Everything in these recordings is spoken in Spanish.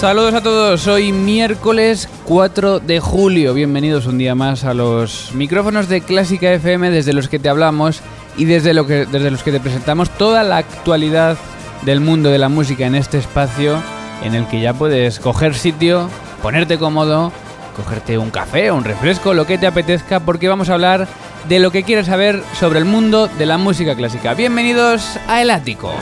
Saludos a todos, hoy miércoles 4 de julio, bienvenidos un día más a los micrófonos de Clásica FM desde los que te hablamos y desde, los que te presentamos toda la actualidad del mundo de la música en este espacio en el que ya puedes coger sitio, ponerte cómodo, cogerte un café, un refresco, lo que te apetezca, porque vamos a hablar de lo que quieres saber sobre el mundo de la música clásica. Bienvenidos a El Ático.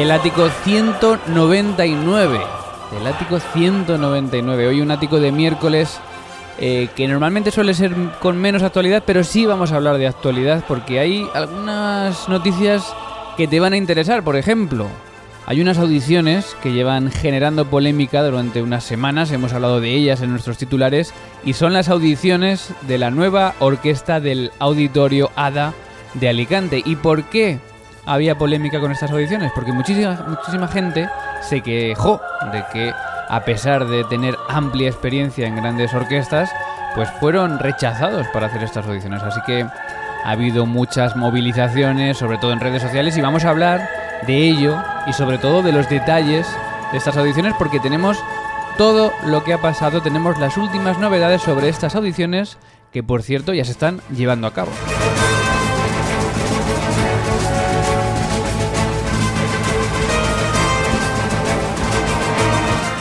El ático 199. El ático 199. Hoy un ático de miércoles eh, que normalmente suele ser con menos actualidad, pero sí vamos a hablar de actualidad porque hay algunas noticias que te van a interesar. Por ejemplo, hay unas audiciones que llevan generando polémica durante unas semanas, hemos hablado de ellas en nuestros titulares, y son las audiciones de la nueva orquesta del Auditorio ADA de Alicante. ¿Y por qué? Había polémica con estas audiciones, porque muchísima, muchísima gente se quejó de que, a pesar de tener amplia experiencia en grandes orquestas, pues fueron rechazados para hacer estas audiciones. Así que ha habido muchas movilizaciones, sobre todo en redes sociales, y vamos a hablar de ello y sobre todo de los detalles de estas audiciones, porque tenemos todo lo que ha pasado, tenemos las últimas novedades sobre estas audiciones, que por cierto ya se están llevando a cabo.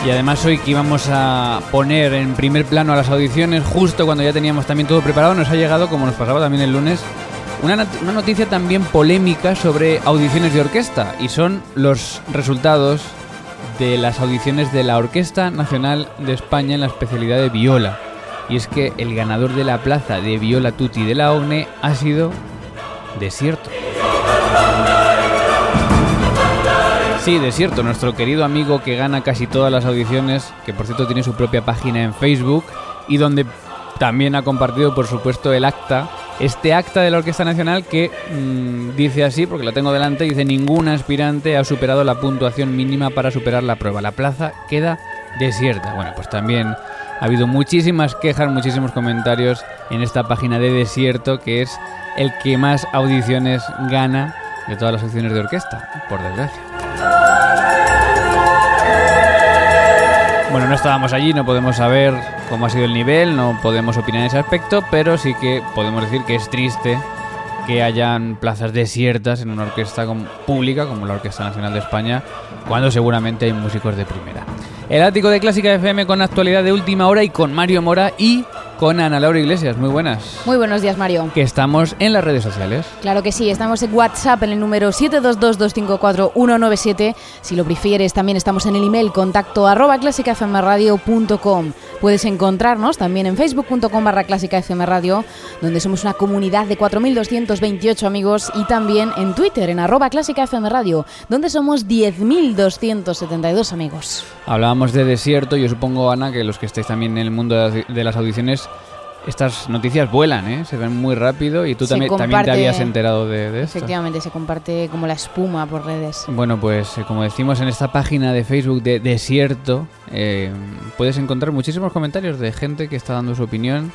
Y además hoy que íbamos a poner en primer plano a las audiciones, justo cuando ya teníamos también todo preparado, nos ha llegado, como nos pasaba también el lunes, una, una noticia también polémica sobre audiciones de orquesta. Y son los resultados de las audiciones de la Orquesta Nacional de España en la especialidad de viola. Y es que el ganador de la plaza de viola tutti de la ONE ha sido Desierto. Sí, Desierto, nuestro querido amigo que gana casi todas las audiciones, que por cierto tiene su propia página en Facebook y donde también ha compartido, por supuesto, el acta, este acta de la Orquesta Nacional que mm, dice así, porque la tengo delante, dice ningún aspirante ha superado la puntuación mínima para superar la prueba. La plaza queda desierta. Bueno, pues también ha habido muchísimas quejas, muchísimos comentarios en esta página de Desierto, que es el que más audiciones gana de todas las audiciones de orquesta, por desgracia. No estábamos allí, no podemos saber cómo ha sido el nivel, no podemos opinar en ese aspecto, pero sí que podemos decir que es triste que hayan plazas desiertas en una orquesta pública como la Orquesta Nacional de España, cuando seguramente hay músicos de primera. El ático de Clásica FM con actualidad de última hora y con Mario Mora y con Ana Laura Iglesias. Muy buenas. Muy buenos días, Mario. Que estamos en las redes sociales. Claro que sí, estamos en WhatsApp en el número 722-254-197. Si lo prefieres, también estamos en el email contacto arroba clásicafmradio.com. Puedes encontrarnos también en facebook.com barra clásicafmradio, donde somos una comunidad de 4.228 amigos, y también en Twitter, en arroba clásicafmradio, donde somos 10.272 amigos. Hablábamos de desierto, yo supongo, Ana, que los que estáis también en el mundo de las audiciones estas noticias vuelan, ¿eh? se ven muy rápido y tú también, también te habías enterado de, esto. Efectivamente, se comparte como la espuma por redes. Bueno, pues eh, como decimos en esta página de Facebook de Desierto, eh, puedes encontrar muchísimos comentarios de gente que está dando su opinión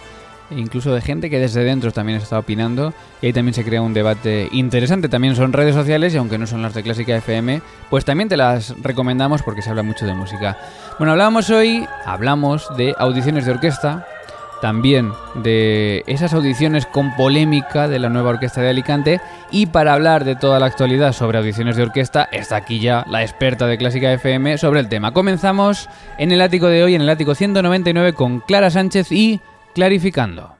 e incluso de gente que desde dentro también está opinando y ahí también se crea un debate interesante. También son redes sociales y aunque no son las de Clásica FM, pues también te las recomendamos porque se habla mucho de música. Bueno, hablábamos hoy, hablamos de audiciones de orquesta, también de esas audiciones con polémica de la nueva orquesta de Alicante y para hablar de toda la actualidad sobre audiciones de orquesta está aquí ya la experta de Clásica FM sobre el tema. Comenzamos en el ático de hoy, en el ático 199 con Clara Sánchez y Clarificando.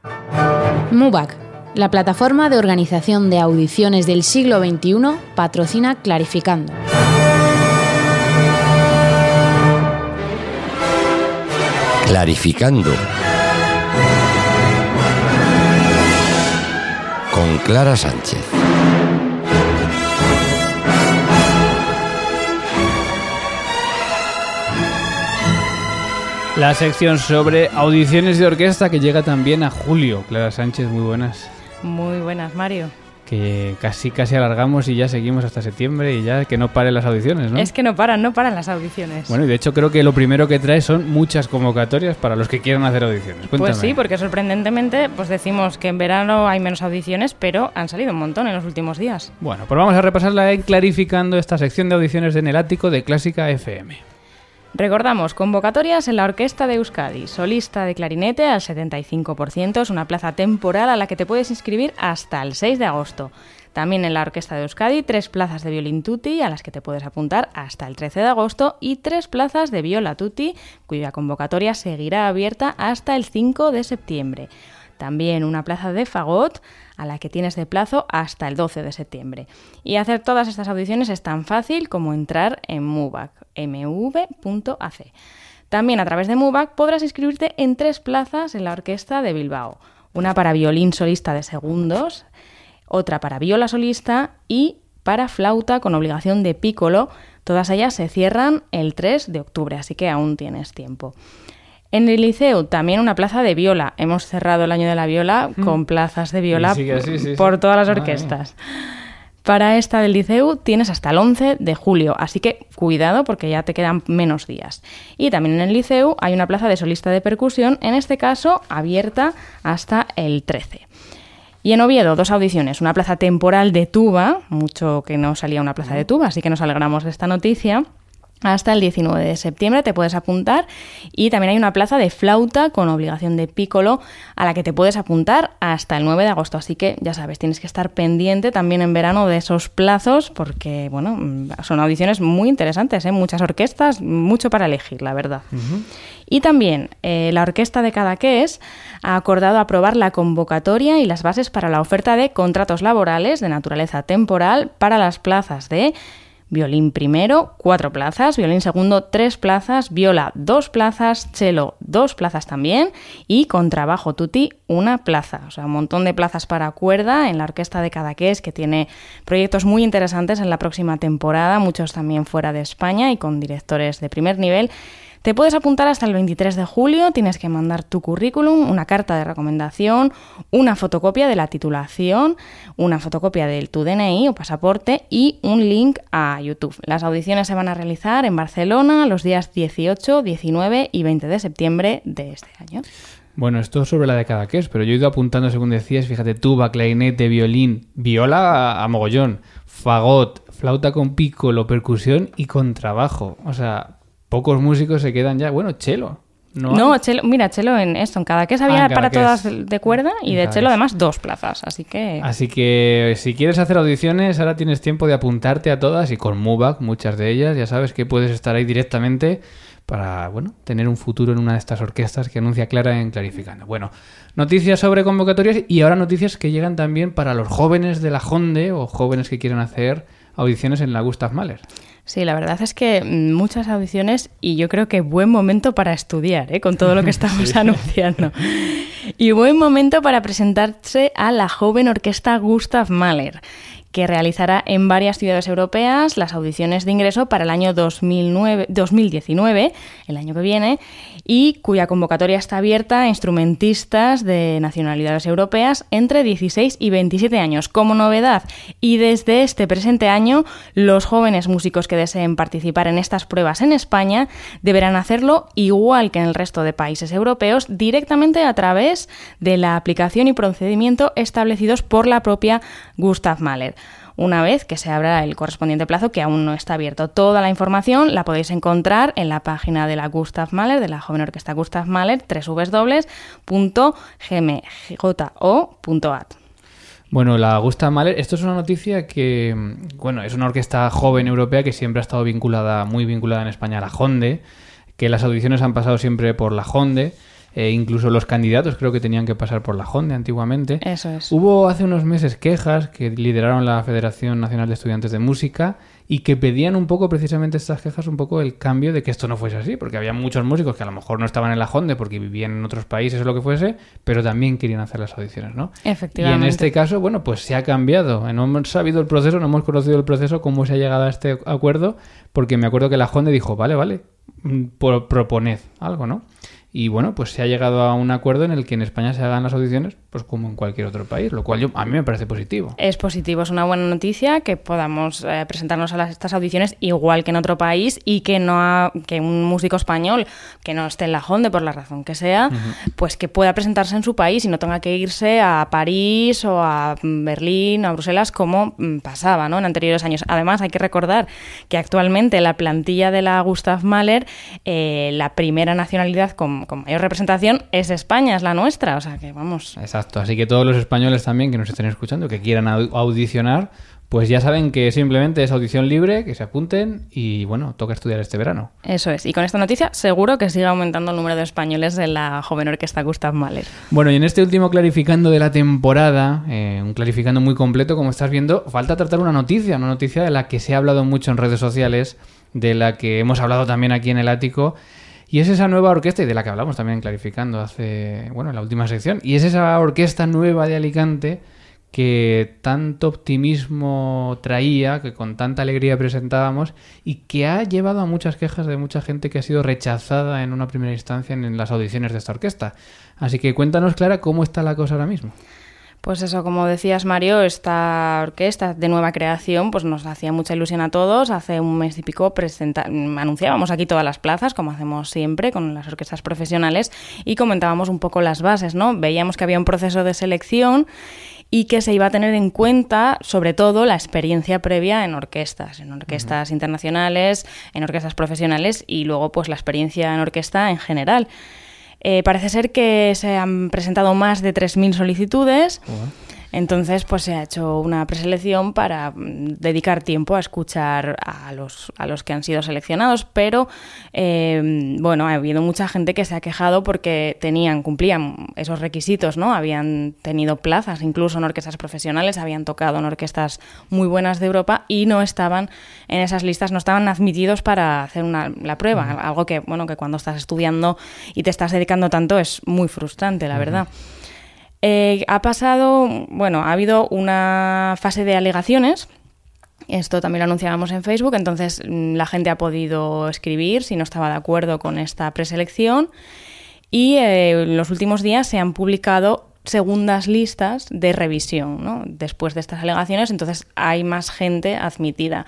MUBAC, la plataforma de organización de audiciones del siglo XXI, patrocina Clarificando. Clarificando Clara Sánchez. La sección sobre audiciones de orquesta que llega también a julio. Clara Sánchez, muy buenas. Muy buenas, Mario que casi casi alargamos y ya seguimos hasta septiembre y ya que no paren las audiciones, ¿no? Es que no paran, no paran las audiciones. Bueno, y de hecho creo que lo primero que trae son muchas convocatorias para los que quieran hacer audiciones. Pues sí, porque sorprendentemente pues decimos que en verano hay menos audiciones, pero han salido un montón en los últimos días. Bueno, pues vamos a repasarla en clarificando esta sección de audiciones en el ático de Clásica FM. Recordamos, convocatorias en la Orquesta de Euskadi, solista de clarinete al 75%, es una plaza temporal a la que te puedes inscribir hasta el 6 de agosto. También en la Orquesta de Euskadi, tres plazas de violín tutti a las que te puedes apuntar hasta el 13 de agosto y tres plazas de viola tutti cuya convocatoria seguirá abierta hasta el 5 de septiembre. También una plaza de fagot a la que tienes de plazo hasta el 12 de septiembre. Y hacer todas estas audiciones es tan fácil como entrar en MUBAC, mv.ac. También a través de MUBAC podrás inscribirte en tres plazas en la Orquesta de Bilbao. Una para violín solista de segundos, otra para viola solista y para flauta con obligación de pícolo. Todas ellas se cierran el 3 de octubre, así que aún tienes tiempo. En el liceo también una plaza de viola. Hemos cerrado el año de la viola mm. con plazas de viola por todas las orquestas. Para esta del liceu tienes hasta el 11 de julio, así que cuidado porque ya te quedan menos días. Y también en el liceu hay una plaza de solista de percusión, en este caso abierta hasta el 13. Y en Oviedo, dos audiciones, una plaza temporal de tuba, mucho que no salía una plaza de tuba, así que nos alegramos de esta noticia hasta el 19 de septiembre te puedes apuntar y también hay una plaza de flauta con obligación de pícolo a la que te puedes apuntar hasta el 9 de agosto, así que ya sabes, tienes que estar pendiente también en verano de esos plazos porque bueno, son audiciones muy interesantes, ¿eh? muchas orquestas, mucho para elegir, la verdad. Y también eh, la orquesta de Cadaqués ha acordado aprobar la convocatoria y las bases para la oferta de contratos laborales de naturaleza temporal para las plazas de Violín primero, cuatro plazas, violín segundo, tres plazas, viola, dos plazas, cello, dos plazas también y contrabajo tutti, una plaza. O sea, un montón de plazas para cuerda en la orquesta de Cadaqués, que tiene proyectos muy interesantes en la próxima temporada, muchos también fuera de España y con directores de primer nivel. Te puedes apuntar hasta el 23 de julio, tienes que mandar tu currículum, una carta de recomendación, una fotocopia de la titulación, una fotocopia de tu DNI o pasaporte y un link a YouTube. Las audiciones se van a realizar en Barcelona los días 18, 19 y 20 de septiembre de este año. Bueno, esto sobre la de cada es, pero yo he ido apuntando según decías, fíjate, tuba, clarinete, violín, viola a, mogollón, fagot, flauta con piccolo, percusión y contrabajo. O sea, pocos músicos se quedan ya. Bueno, chelo. No, chelo, mira, chelo en esto, en cada que había ah, para todas de cuerda y de chelo además dos plazas, así que... Así que si quieres hacer audiciones, ahora tienes tiempo de apuntarte a todas y con MUBAC, muchas de ellas, ya sabes que puedes estar ahí directamente para, bueno, tener un futuro en una de estas orquestas que anuncia Clara en Clarificando. Bueno, noticias sobre convocatorias y ahora noticias que llegan también para los jóvenes de la Honde o jóvenes que quieren hacer audiciones en la Gustav Mahler. Sí, la verdad es que mm, muchas audiciones y yo creo que buen momento para estudiar, ¿eh? con todo lo que estamos anunciando. Y buen momento para presentarse a la joven orquesta Gustav Mahler que realizará en varias ciudades europeas las audiciones de ingreso para el año 2009, 2019, el año que viene, y cuya convocatoria está abierta a instrumentistas de nacionalidades europeas entre 16 y 27 años. Como novedad, y desde este presente año, los jóvenes músicos que deseen participar en estas pruebas en España deberán hacerlo igual que en el resto de países europeos, directamente a través de la aplicación y procedimiento establecidos por la propia Gustav Mahler una vez que se abra el correspondiente plazo que aún no está abierto. Toda la información la podéis encontrar en la página de la Gustav Mahler, de la joven orquesta Gustav Mahler, www.gmjo.at. Bueno, la Gustav Mahler, esto es una noticia que, bueno, es una orquesta joven europea que siempre ha estado vinculada, muy vinculada en España a la Honde, que las audiciones han pasado siempre por la Honde eh, incluso los candidatos creo que tenían que pasar por la Honda antiguamente. Eso es. Hubo hace unos meses quejas que lideraron la Federación Nacional de Estudiantes de Música y que pedían un poco, precisamente estas quejas, un poco el cambio de que esto no fuese así, porque había muchos músicos que a lo mejor no estaban en la Honda porque vivían en otros países o lo que fuese, pero también querían hacer las audiciones, ¿no? Efectivamente. Y en este caso, bueno, pues se ha cambiado. No hemos sabido el proceso, no hemos conocido el proceso, cómo se ha llegado a este acuerdo, porque me acuerdo que la Honda dijo, vale, vale, mm, proponed algo, ¿no? Y bueno, pues se ha llegado a un acuerdo en el que en España se hagan las audiciones, pues como en cualquier otro país, lo cual yo, a mí me parece positivo. Es positivo, es una buena noticia que podamos eh, presentarnos a las, estas audiciones igual que en otro país y que no que un músico español que no esté en la Honda por la razón que sea, pues que pueda presentarse en su país y no tenga que irse a París o a Berlín o a Bruselas como mm, pasaba ¿no? en anteriores años. Además, hay que recordar que actualmente la plantilla de la Gustav Mahler, eh, la primera nacionalidad con con, mayor representación es España, es la nuestra. O sea que vamos. Exacto. Así que todos los españoles también que nos estén escuchando, que quieran audicionar, pues ya saben que simplemente es audición libre, que se apunten y bueno, toca estudiar este verano. Eso es. Y con esta noticia seguro que sigue aumentando el número de españoles en la joven orquesta Gustav Mahler. Bueno, y en este último clarificando de la temporada, eh, un clarificando muy completo, como estás viendo, falta tratar una noticia, una noticia de la que se ha hablado mucho en redes sociales, de la que hemos hablado también aquí en el ático y es esa nueva orquesta, y de la que hablamos también clarificando hace, bueno, en la última sección, y es esa orquesta nueva de Alicante que tanto optimismo traía, que con tanta alegría presentábamos, y que ha llevado a muchas quejas de mucha gente que ha sido rechazada en una primera instancia en las audiciones de esta orquesta. Así que cuéntanos, Clara, cómo está la cosa ahora mismo. Pues eso, como decías Mario, esta orquesta de nueva creación pues nos hacía mucha ilusión a todos. Hace un mes y pico anunciábamos aquí todas las plazas, como hacemos siempre con las orquestas profesionales, y comentábamos un poco las bases, ¿no? Veíamos que había un proceso de selección y que se iba a tener en cuenta sobre todo la experiencia previa en orquestas, en orquestas internacionales, en orquestas profesionales y luego pues la experiencia en orquesta en general. Eh, parece ser que se han presentado más de 3.000 solicitudes. Entonces, pues se ha hecho una preselección para mm, dedicar tiempo a escuchar a los, a los que han sido seleccionados, pero em, bueno, ha habido mucha gente que se ha quejado porque tenían, cumplían esos requisitos, ¿no? Habían tenido plazas, incluso en orquestas profesionales, habían tocado en orquestas muy buenas de Europa y no estaban en esas listas, no estaban admitidos para hacer una, la prueba, algo que, bueno, que cuando estás estudiando y te estás dedicando tanto es muy frustrante, la verdad. Eh, ha pasado, bueno, ha habido una fase de alegaciones. Esto también lo anunciábamos en Facebook, entonces mm, la gente ha podido escribir si no estaba de acuerdo con esta preselección. Y eh, en los últimos días se han publicado segundas listas de revisión ¿no? después de estas alegaciones, entonces hay más gente admitida.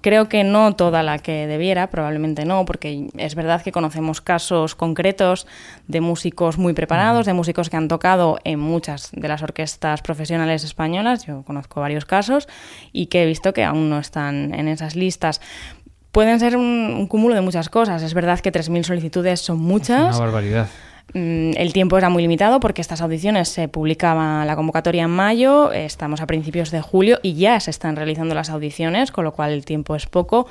Creo que no toda la que debiera, probablemente no, porque es verdad que conocemos casos concretos de músicos muy preparados, de músicos que han tocado en muchas de las orquestas profesionales españolas, yo conozco varios casos, y que he visto que aún no están en esas listas pueden ser un, un, cúmulo de muchas cosas. Es verdad que 3.000 solicitudes son muchas. Una barbaridad. Mm, el tiempo era muy limitado porque estas audiciones se publicaba la convocatoria en mayo, estamos a principios de julio y ya se están realizando las audiciones, con lo cual el tiempo es poco.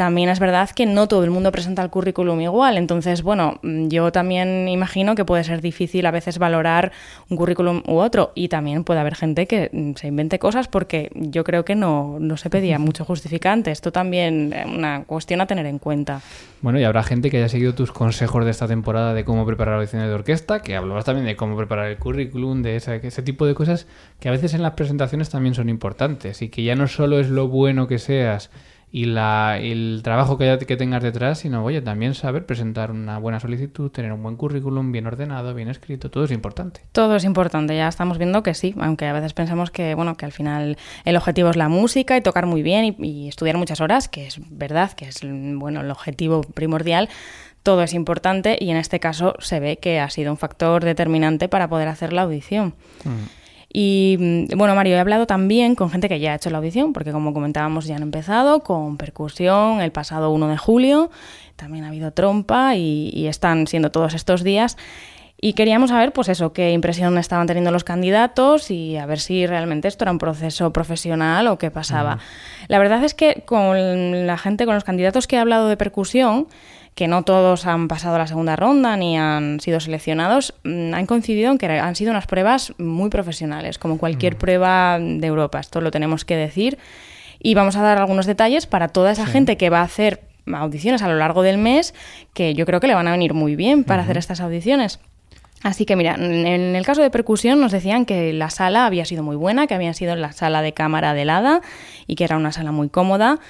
También es verdad que no todo el mundo presenta el currículum igual. Entonces, bueno, mm, yo también imagino que puede ser difícil a veces valorar un currículum u otro. Y también puede haber gente que mm, se invente cosas porque yo creo que no, no se pedía mucho justificante. Esto también es una cuestión a tener en cuenta. Bueno, y habrá gente que haya seguido tus consejos de esta temporada de cómo preparar audiciones de orquesta, que hablabas también de cómo preparar el currículum, de ese, ese tipo de cosas que a veces en las presentaciones también son importantes y que ya no solo es lo bueno que seas y la, el trabajo que, que tengas detrás, sino, oye, también saber presentar una buena solicitud, tener un buen currículum, bien ordenado, bien escrito, todo es importante. Todo es importante, ya estamos viendo que sí, aunque a veces pensamos que, bueno, que al final el objetivo es la música y tocar muy bien y, y estudiar muchas horas, que es verdad, que es, bueno, el objetivo primordial, todo es importante y en este caso se ve que ha sido un factor determinante para poder hacer la audición. Mm. Y mm, bueno, Mario, he hablado también con gente que ya ha hecho la audición, porque como comentábamos ya han empezado con percusión el pasado 1 de julio, también ha habido trompa y, están siendo todos estos días. Y queríamos saber, pues eso, qué impresión estaban teniendo los candidatos y a ver si realmente esto era un proceso profesional o qué pasaba. La verdad es que con la gente, con los candidatos que he hablado de percusión, que no todos han pasado la segunda ronda ni han sido seleccionados, mm, han coincidido en que han sido unas pruebas muy profesionales, como cualquier mm. prueba de Europa, esto lo tenemos que decir. Y vamos a dar algunos detalles para toda esa gente que va a hacer audiciones a lo largo del mes, que yo creo que le van a venir muy bien para hacer estas audiciones. Así que mira, en el caso de percusión nos decían que la sala había sido muy buena, que había sido la sala de cámara de helada y que era una sala muy cómoda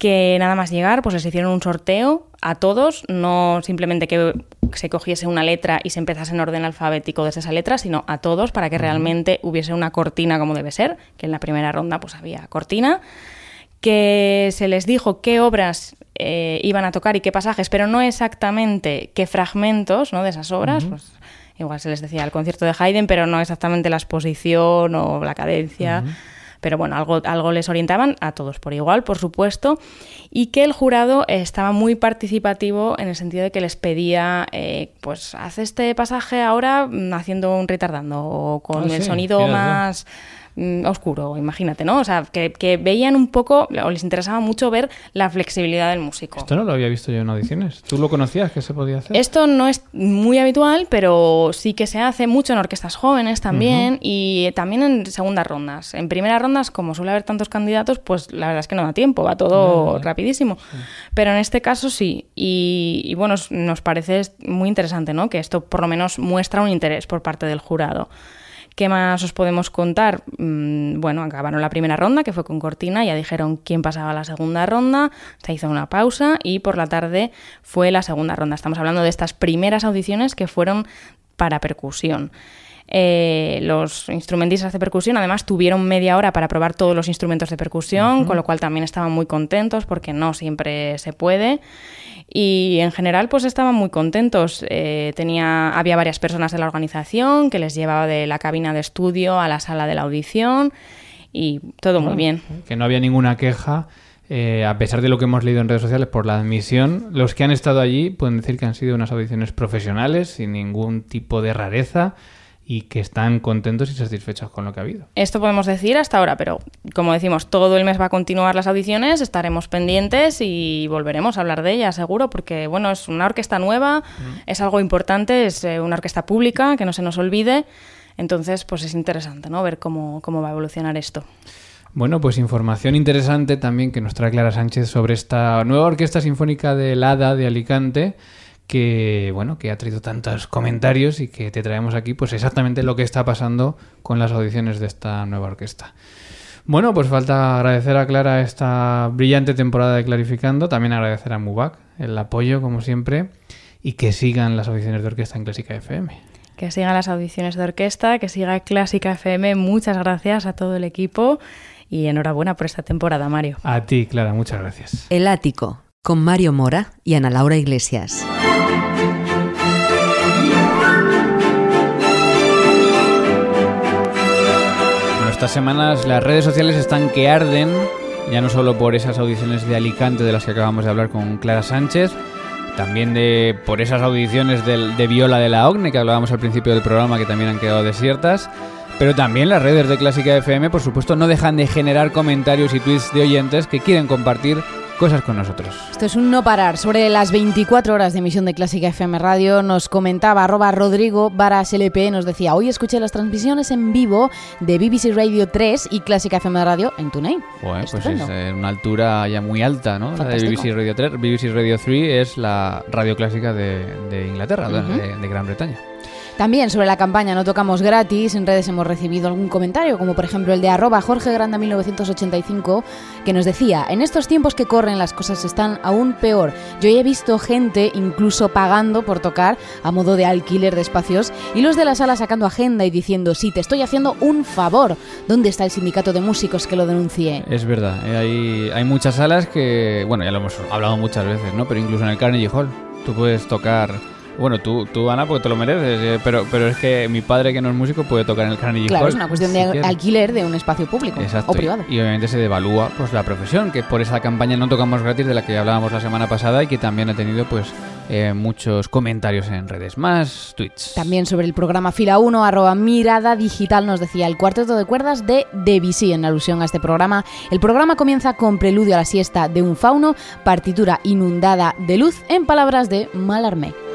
que nada más llegar, pues les hicieron un sorteo a todos, no simplemente que se cogiese una letra y se empezase en orden alfabético desde esa letra, sino a todos para que realmente hubiese una cortina como debe ser, que en la primera ronda pues había cortina, que se les dijo qué obras eh, iban a tocar y qué pasajes, pero no exactamente qué fragmentos ¿no? de esas obras, pues igual se les decía el concierto de Haydn, pero no exactamente la exposición o la cadencia. Pero bueno, algo, algo les orientaban a todos por igual, por supuesto, y que el jurado estaba muy participativo en el sentido de que les pedía, eh, pues haz este pasaje ahora mm, haciendo un retardando o con ah, el sonido más... Mm, oscuro, imagínate, ¿no? O sea, que, veían un poco, o les interesaba mucho ver la flexibilidad del músico. Esto no lo había visto yo en audiciones. ¿Tú lo conocías que se podía hacer? Esto no es muy habitual, pero sí que se hace mucho en orquestas jóvenes también y también en segundas rondas. En primeras rondas, como suele haber tantos candidatos, pues la verdad es que no da tiempo, va todo rapidísimo. Pero en este caso sí. Y, y bueno, nos parece muy interesante, ¿no? Que esto por lo menos muestra un interés por parte del jurado. ¿Qué más os podemos contar? Mm, bueno, acabaron la primera ronda, que fue con Cortina, ya dijeron quién pasaba la segunda ronda, se hizo una pausa y por la tarde fue la segunda ronda. Estamos hablando de estas primeras audiciones que fueron para percusión. Eh, los instrumentistas de percusión además tuvieron media hora para probar todos los instrumentos de percusión, con lo cual también estaban muy contentos porque no siempre se puede y en general pues estaban muy contentos. Eh, tenía, había varias personas de la organización que les llevaba de la cabina de estudio a la sala de la audición y todo muy bien. Que no había ninguna queja. Eh, a pesar de lo que hemos leído en redes sociales por la admisión, los que han estado allí pueden decir que han sido unas audiciones profesionales, sin ningún tipo de rareza y que están contentos y satisfechos con lo que ha habido. Esto podemos decir hasta ahora, pero como decimos, todo el mes va a continuar las audiciones, estaremos pendientes y volveremos a hablar de ella, seguro, porque bueno, es una orquesta nueva, es algo importante, es eh, una orquesta pública, que no se nos olvide, entonces pues es interesante, ¿no? Ver cómo, cómo va a evolucionar esto. Bueno, pues información interesante también que nos trae Clara Sánchez sobre esta nueva orquesta sinfónica de Lada de Alicante que bueno que ha traído tantos comentarios y que te traemos aquí pues exactamente lo que está pasando con las audiciones de esta nueva orquesta. Bueno, pues falta agradecer a Clara esta brillante temporada de Clarificando, también agradecer a Mubak el apoyo como siempre y que sigan las audiciones de orquesta en Clásica FM. Que sigan las audiciones de orquesta, que siga Clásica FM. Muchas gracias a todo el equipo y enhorabuena por esta temporada, Mario. A ti, Clara, muchas gracias. El ático con Mario Mora y Ana Laura Iglesias. Bueno, estas semanas las redes sociales están que arden, ya no solo por esas audiciones de Alicante de las que acabamos de hablar con Clara Sánchez, también de por esas audiciones de Viola de la OCNE que hablábamos al principio del programa que también han quedado desiertas. Pero también las redes de Clásica FM, por supuesto, no dejan de generar comentarios y tweets de oyentes que quieren compartir cosas con nosotros. Esto es un no parar. Sobre las 24 horas de emisión de Clásica FM Radio nos comentaba arroba Rodrigo Varas LP, nos decía, hoy escuché las transmisiones en vivo de BBC Radio 3 y Clásica FM Radio en TuneIn. Bueno, pues es eh, una altura ya muy alta, ¿no? La de BBC Radio 3. BBC Radio 3 es la radio clásica de, Inglaterra, de Gran Bretaña. También sobre la campaña No Tocamos Gratis, en redes hemos recibido algún comentario, como por ejemplo el de arroba Jorge Granda 1985, que nos decía, en estos tiempos que corren las cosas están aún peor. Yo he visto gente incluso pagando por tocar a modo de alquiler de espacios y los de la sala sacando agenda y diciendo, sí, te estoy haciendo un favor. ¿Dónde está el sindicato de músicos que lo denuncie? Es verdad, eh, hay, hay muchas salas que, bueno, ya lo hemos hablado muchas veces, ¿no? Pero incluso en el Carnegie Hall, tú puedes tocar bueno, tú, tú, Ana, porque te lo mereces, eh, pero, pero es que mi padre, que no es músico, puede tocar en el Carnegie Claro, es una cuestión de alquiler de un espacio público o privado. Y, obviamente se devalúa pues la profesión, que por esa campaña No Tocamos Gratis, de la que hablábamos la semana pasada y que también ha tenido pues eh, muchos comentarios en redes. Más tweets. También sobre el programa Fila 1, arroba mirada digital, nos decía el cuarteto de cuerdas de Debussy en alusión a este programa. El programa comienza con preludio a la siesta de un fauno, partitura inundada de luz, en palabras de Malarmé.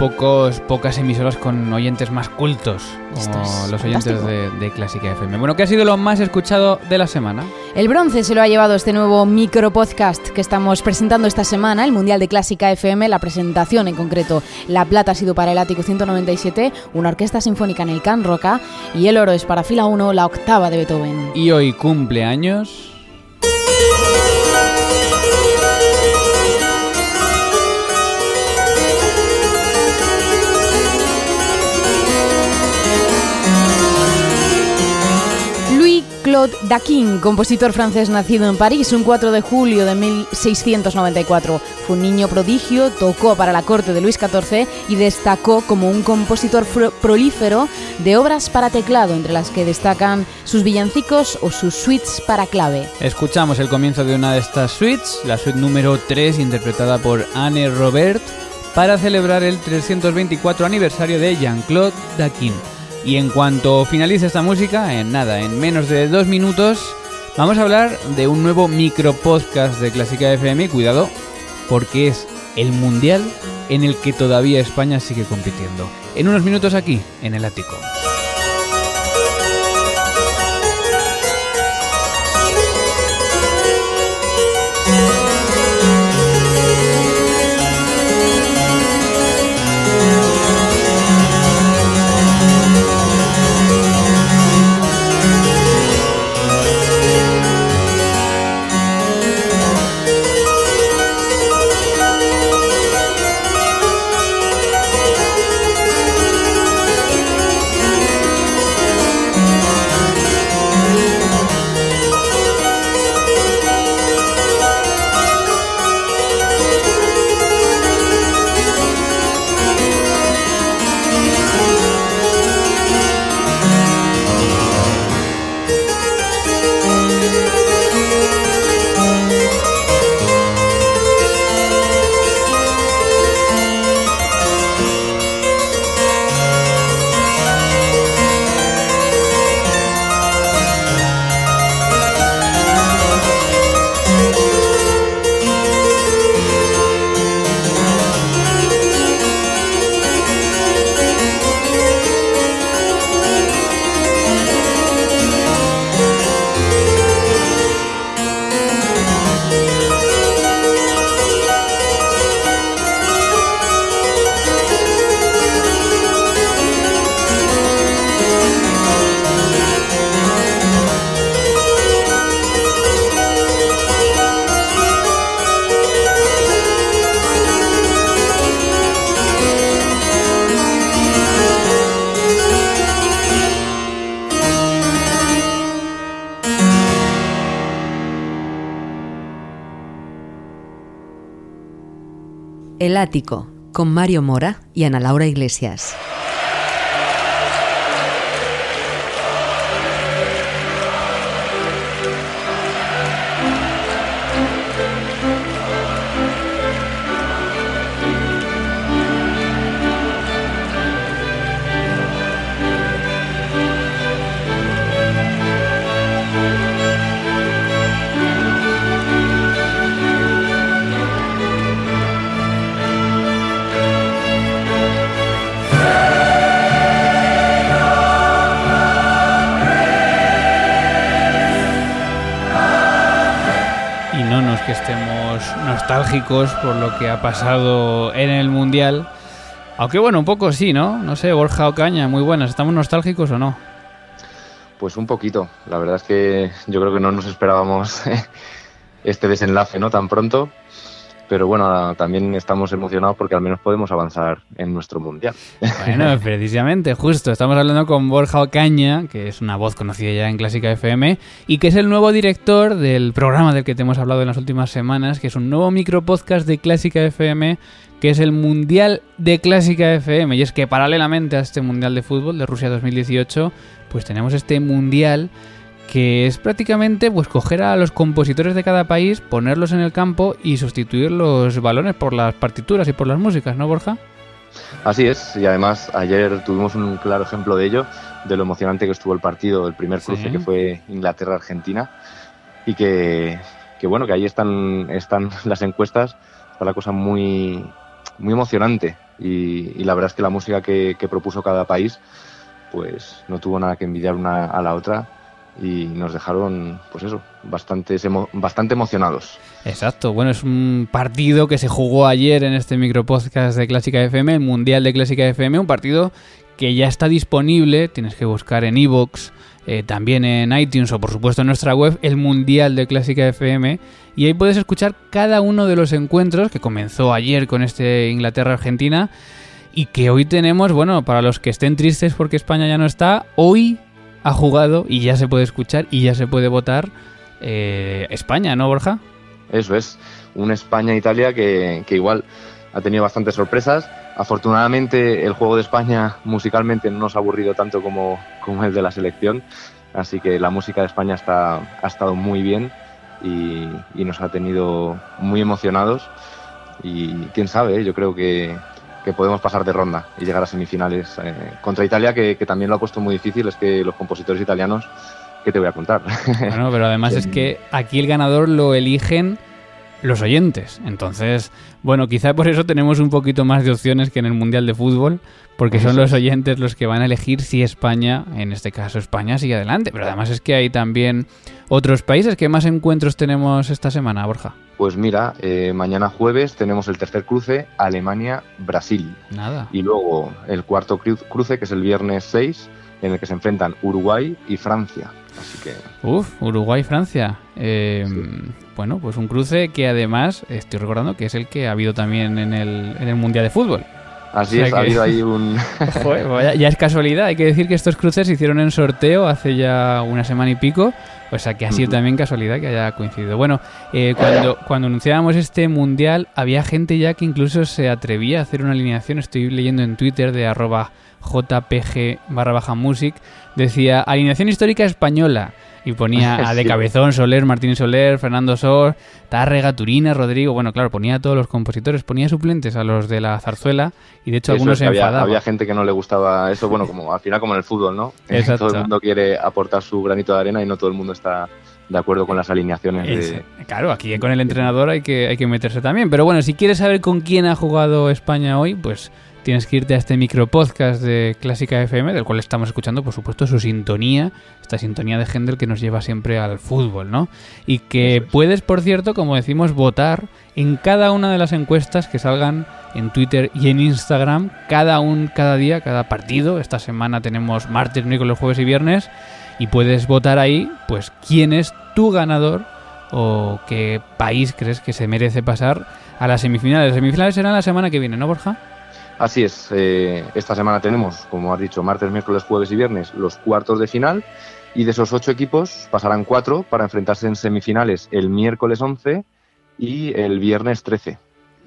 Pocos, pocas emisoras con oyentes más cultos, como los oyentes de, Clásica FM. Bueno, ¿qué ha sido lo más escuchado de la semana? El bronce se lo ha llevado este nuevo micro podcast que estamos presentando esta semana, el Mundial de Clásica FM, la presentación en concreto. La plata ha sido para el Ático 197, una orquesta sinfónica en el Can Roca, y el oro es para fila 1, la octava de Beethoven. Y hoy cumple Claude Daquin, compositor francés nacido en París un 4 de julio de 1694. Fue un niño prodigio, tocó para la corte de Luis XIV y destacó como un compositor prolífero de obras para teclado, entre las que destacan sus villancicos o sus suites para clave. Escuchamos el comienzo de una de estas suites, la suite número 3, interpretada por Anne Robert, para celebrar el 324 aniversario de Jean-Claude Daquin. Y en cuanto finalice esta música, en nada, en menos de dos minutos, vamos a hablar de un nuevo micro podcast de Clásica FM. Cuidado, porque es el mundial en el que todavía España sigue compitiendo. En unos minutos aquí, en el ático. Con Mario Mora y Ana Laura Iglesias. Estemos nostálgicos por lo que ha pasado en el Mundial. Aunque bueno, un poco sí, ¿no? No sé, Borja Ocaña, muy buenas. ¿Estamos nostálgicos o no? Pues un poquito. La verdad es que yo creo que no nos esperábamos este desenlace, ¿no? Tan pronto pero bueno, también estamos emocionados porque al menos podemos avanzar en nuestro mundial. Bueno, precisamente, justo, estamos hablando con Borja Ocaña, que es una voz conocida ya en Clásica FM, y que es el nuevo director del programa del que te hemos hablado en las últimas semanas, que es un nuevo micropodcast de Clásica FM, que es el Mundial de Clásica FM. Y es que paralelamente a este Mundial de Fútbol de Rusia 2018, pues tenemos este Mundial que es prácticamente pues coger a los compositores de cada país, ponerlos en el campo y sustituir los balones por las partituras y por las músicas, ¿no, Borja? Así es, y además ayer tuvimos un claro ejemplo de ello, de lo emocionante que estuvo el partido, el primer cruce que fue Inglaterra-Argentina, y que, bueno, que ahí están, están las encuestas, está la cosa muy, muy emocionante, y, la verdad es que la música que, que propuso cada país, pues no tuvo nada que envidiar una a la otra, y nos dejaron, pues eso, bastante, bastante emocionados. Exacto, bueno, es un partido que se jugó ayer en este micropodcast de Clásica FM, el Mundial de Clásica FM, un partido que ya está disponible, tienes que buscar en iVoox, eh, también en iTunes o por supuesto en nuestra web, el Mundial de Clásica FM, y ahí puedes escuchar cada uno de los encuentros que comenzó ayer con este Inglaterra-Argentina y que hoy tenemos, bueno, para los que estén tristes porque España ya no está, hoy ha jugado y ya se puede escuchar y ya se puede votar eh, España, ¿no, Borja? Eso es, un España-Italia que, que, igual ha tenido bastantes sorpresas. Afortunadamente el juego de España musicalmente no nos ha aburrido tanto como, como el de la selección, así que la música de España está, ha estado muy bien y, y nos ha tenido muy emocionados y quién sabe, yo creo que, que podemos pasar de ronda y llegar a semifinales eh, contra Italia, que, también lo ha puesto muy difícil, es que los compositores italianos, ¿qué te voy a contar? Bueno, pero además es que aquí el ganador lo eligen los oyentes. Entonces, bueno, quizá por eso tenemos un poquito más de opciones que en el Mundial de Fútbol, porque son los oyentes los que van a elegir si España, en este caso España, sigue adelante. Pero además es que hay también otros países. ¿Qué más encuentros tenemos esta semana, Borja? Pues mira, eh, mañana jueves tenemos el tercer cruce, Alemania-Brasil. Nada. Y luego el cuarto cruce, que es el viernes 6, en el que se enfrentan Uruguay y Francia. Así que... Uf, Uruguay-Francia. Eh, bueno, pues un cruce que además estoy recordando que es el que ha habido también en el, en el Mundial de Fútbol. Así es, ha habido ahí un... Ya, es casualidad, hay que decir que estos cruces se hicieron en sorteo hace ya una semana y pico, o sea que ha sido también casualidad que haya coincidido. Bueno, eh, cuando, cuando anunciábamos este mundial, había gente ya que incluso se atrevía a hacer una alineación, estoy leyendo en Twitter de arroba jpg barra baja music, decía alineación histórica española y ponía a De Cabezón, Soler, Martín Soler, Fernando Sor, Tárrega, Turina, Rodrigo, bueno, claro, ponía a todos los compositores, ponía suplentes a los de la zarzuela y de hecho algunos se enfadaban. Había gente que no le gustaba eso, bueno, como al final como en el fútbol, ¿no? Exacto. Todo el mundo quiere aportar su granito de arena y no todo el mundo está de acuerdo con las alineaciones. De... Claro, aquí con el entrenador hay que, hay que meterse también. Pero bueno, si quieres saber con quién ha jugado España hoy, pues tienes que irte a este micro podcast de Clásica FM, del cual estamos escuchando, por supuesto, su sintonía, esta sintonía de Händel que nos lleva siempre al fútbol, ¿no? Y que puedes, por cierto, como decimos, votar en cada una de las encuestas que salgan en Twitter y en Instagram, cada un, cada día, cada partido. Esta semana tenemos martes, miércoles, jueves y viernes, y puedes votar ahí, pues, quién es tu ganador o qué país crees que se merece pasar a las semifinales. Las semifinales serán la semana que viene, ¿no, Borja? Así es, eh, esta semana tenemos, como has dicho, martes, miércoles, jueves y viernes los cuartos de final y de esos ocho equipos pasarán cuatro para enfrentarse en semifinales el miércoles 11 y el viernes 13.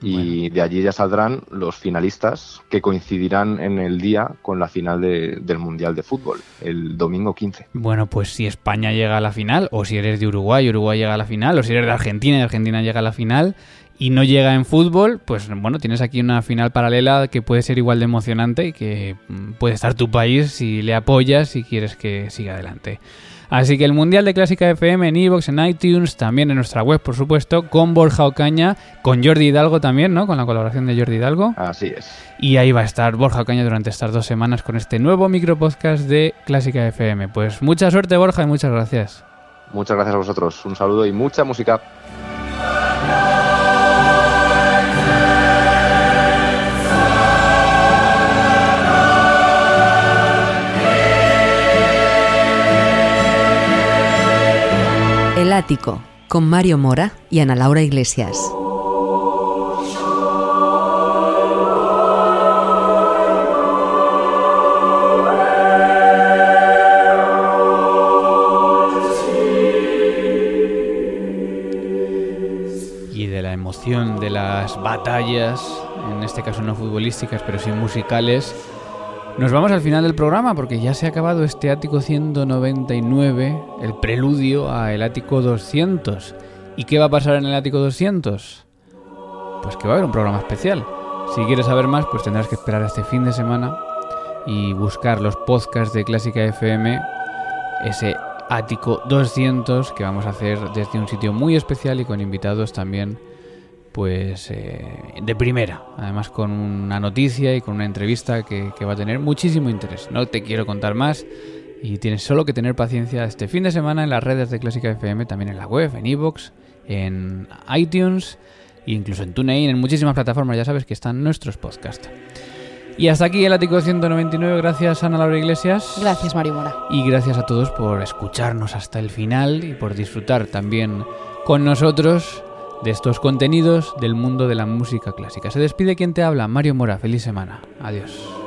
Y de allí ya saldrán los finalistas que coincidirán en el día con la final del Mundial de Fútbol, el domingo 15. Bueno, pues si España llega a la final, o si eres de Uruguay, Uruguay llega a la final, o si eres de Argentina y Argentina llega a la final, y no llega en fútbol, pues bueno, tienes aquí una final paralela que puede ser igual de emocionante y que mm, puede estar tu país si le apoyas y quieres que siga adelante. Así que el Mundial de Clásica FM en Evox, en iTunes, también en nuestra web, por supuesto, con Borja Ocaña, con Jordi Hidalgo también, ¿no? Con la colaboración de Jordi Hidalgo. Así es. Y ahí va a estar Borja Ocaña durante estas dos semanas con este nuevo micropodcast de Clásica FM. Pues mucha suerte, Borja, y muchas gracias. Muchas gracias a vosotros. Un saludo y mucha música. Con Mario Mora y Ana Laura Iglesias. Y de la emoción de las batallas, en este caso no futbolísticas, pero sí musicales, nos vamos al final del programa porque ya se ha acabado este ático 199, el preludio a el ático 200. ¿Y qué va a pasar en el ático 200? Pues que va a haber un programa especial. Si quieres saber más, pues tendrás que esperar este fin de semana y buscar los podcasts de Clásica FM, ese ático 200 que vamos a hacer desde un sitio muy especial y con invitados también pues eh, de primera, además con una noticia y con una entrevista que, que, va a tener muchísimo interés. No te quiero contar más y tienes solo que tener paciencia este fin de semana en las redes de Clásica FM, también en la web, en iVoox, en iTunes e incluso en TuneIn, en muchísimas plataformas, ya sabes que están nuestros podcasts. Y hasta aquí el ático 199, gracias Ana Laura Iglesias. Gracias Mario Mora. Y gracias a todos por escucharnos hasta el final y por disfrutar también con nosotros de estos contenidos del mundo de la música clásica. Se despide quien te habla, Mario Mora. Feliz semana. Adiós.